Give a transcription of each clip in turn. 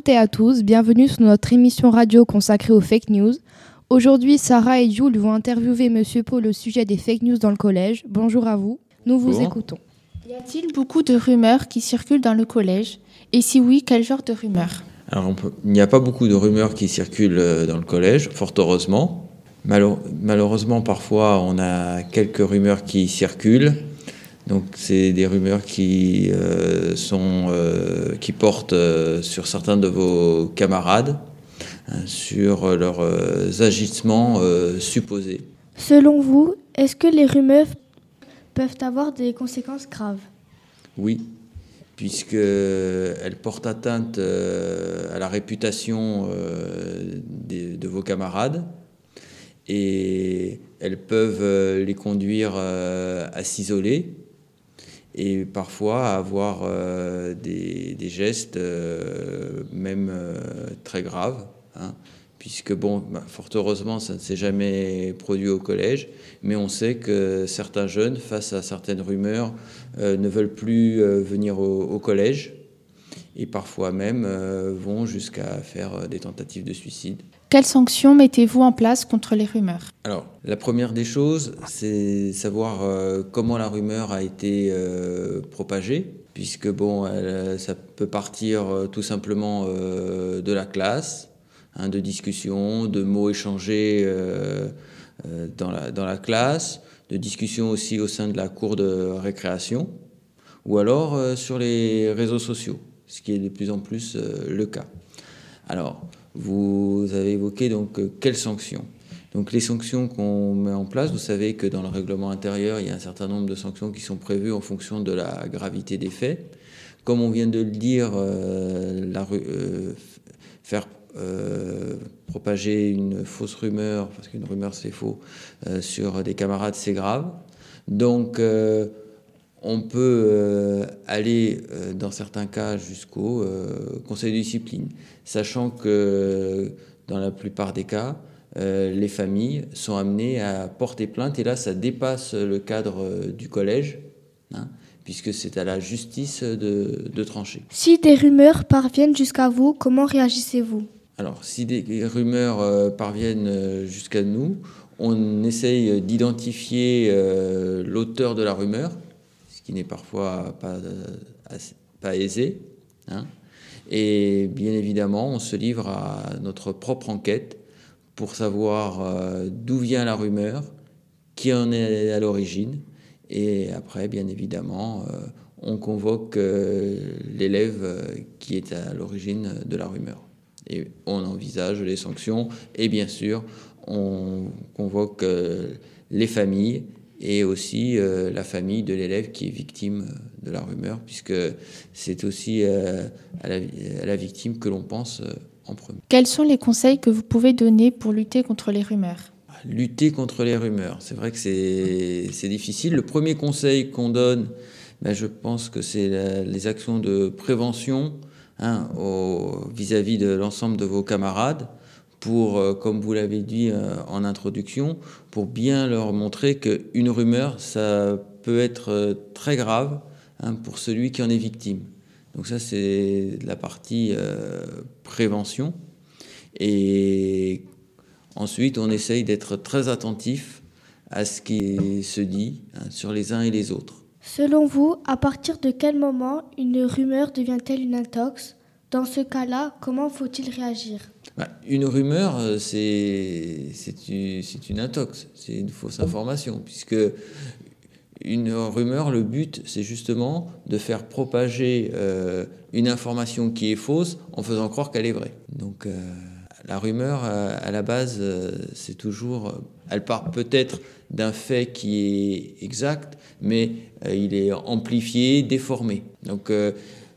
toutes et à tous, bienvenue sur notre émission radio consacrée aux fake news. Aujourd'hui, Sarah et Jules vont interviewer Monsieur Paul au sujet des fake news dans le collège. Bonjour à vous, nous vous écoutons. Y a-t-il beaucoup de rumeurs qui circulent dans le collège? Et si oui, quel genre de rumeurs? Alors, il n'y a pas beaucoup de rumeurs qui circulent euh, dans le collège, fort heureusement. malheureusement, parfois, on a quelques rumeurs qui circulent. Donc, c'est des rumeurs qui, euh, sont, euh, qui portent sur certains de vos camarades, hein, sur leurs agissements supposés. Selon vous, est-ce que les rumeurs peuvent avoir des conséquences graves? Oui, puisqu'elles portent atteinte euh, à la réputation euh, de vos camarades et elles peuvent euh, les conduire à s'isoler et parfois avoir des, gestes même très graves. Hein puisque, bon, bah, fort heureusement, ça ne s'est jamais produit au collège, mais on sait que certains jeunes, face à certaines rumeurs, euh, ne veulent plus euh, venir au, collège et parfois même euh, vont jusqu'à faire des tentatives de suicide. Quelles sanctions mettez-vous en place contre les rumeurs? Alors, la première des choses, c'est savoir comment la rumeur a été propagée, puisque bon, ça peut partir tout simplement de la classe, Hein, de discussions, de mots échangés euh, euh, dans, la, dans la classe, de discussions aussi au sein de la cour de récréation, ou alors euh, sur les réseaux sociaux, ce qui est de plus en plus le cas. Alors, vous avez évoqué donc quelles sanctions? Donc les sanctions qu'on met en place, vous savez que dans le règlement intérieur, il y a un certain nombre de sanctions qui sont prévues en fonction de la gravité des faits. Comme on vient de le dire, la, faire euh, propager une fausse rumeur, parce qu'une rumeur c'est faux, euh, sur des camarades c'est grave. Donc euh, on peut aller dans certains cas jusqu'au conseil de discipline, sachant que dans la plupart des cas, les familles sont amenées à porter plainte et là ça dépasse le cadre du collège. Hein, puisque c'est à la justice de, de trancher. Si des rumeurs parviennent jusqu'à vous, comment réagissez-vous? Alors, si des rumeurs euh, parviennent euh, jusqu'à nous, on essaye d'identifier euh, l'auteur de la rumeur, ce qui n'est parfois pas, pas aisé. Hein. Et bien évidemment, on se livre à notre propre enquête pour savoir d'où vient la rumeur, qui en est à l'origine. Et après, bien évidemment, on convoque l'élève qui est à l'origine de la rumeur et on envisage les sanctions et bien sûr on convoque euh, les familles et aussi euh, la famille de l'élève qui est victime euh, de la rumeur puisque c'est aussi à la, victime que l'on pense en premier. Quels sont les conseils que vous pouvez donner pour lutter contre les rumeurs? Lutter contre les rumeurs, c'est vrai que c'est difficile. Le premier conseil qu'on donne, ben, je pense que c'est les actions de prévention Hein, vis-à-vis de l'ensemble de vos camarades pour, euh, comme vous l'avez dit euh, en introduction, pour bien leur montrer qu'une rumeur, ça peut être euh, très grave hein, pour celui qui en est victime. Donc ça, c'est la partie prévention. Et ensuite, on essaye d'être très attentif à ce qui se dit hein, sur les uns et les autres. Selon vous, à partir de quel moment une rumeur devient-elle une intox? Dans ce cas-là, comment faut-il réagir? Bah, Une rumeur, euh, c'est une intox, c'est une fausse information, puisque une rumeur, le but, c'est justement de faire propager euh, une information qui est fausse en faisant croire qu'elle est vraie. Donc euh, la rumeur, à la base, c'est toujours, elle part peut-être d'un fait qui est exact, mais il est amplifié, déformé. Donc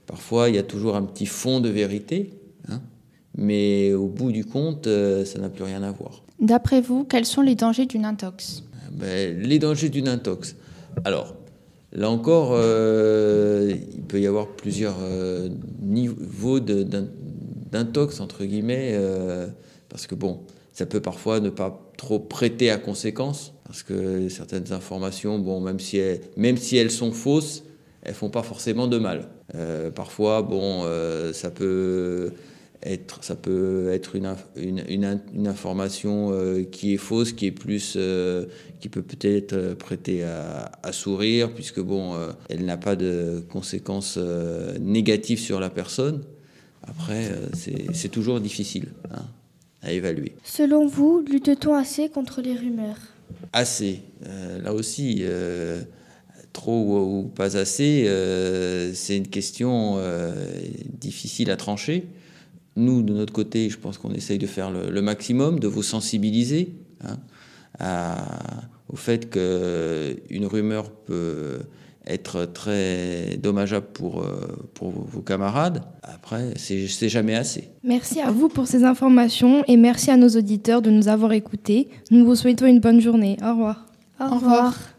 parfois, il y a toujours un petit fond de vérité, hein, mais au bout du compte, euh, ça n'a plus rien à voir. D'après vous, quels sont les dangers d'une intox? Ben, Les dangers d'une intox. Alors, là encore, il peut y avoir plusieurs niveaux d'intox, entre guillemets, parce que bon, ça peut parfois ne pas trop prêter à conséquence, parce que certaines informations, bon, même si elles, même si elles sont fausses, elles font pas forcément de mal. Euh, parfois, bon, euh, ça peut être, ça peut être une, une, une, information euh, qui est fausse, qui est plus, euh, qui peut peut-être prêter à, à, sourire, puisque bon, euh, elle n'a pas de conséquences négatives sur la personne. Après, c'est toujours difficile hein, à évaluer. Selon vous, lutte-t-on assez contre les rumeurs? Assez. là aussi trop ou pas assez, c'est une question difficile à trancher. Nous, de notre côté, je pense qu'on essaye de faire le, maximum, de vous sensibiliser hein, au fait qu'une rumeur peut être très dommageable pour, euh, pour vos camarades. Après, c'est jamais assez. Merci à vous pour ces informations et merci à nos auditeurs de nous avoir écoutés. Nous vous souhaitons une bonne journée. Au revoir. Au revoir.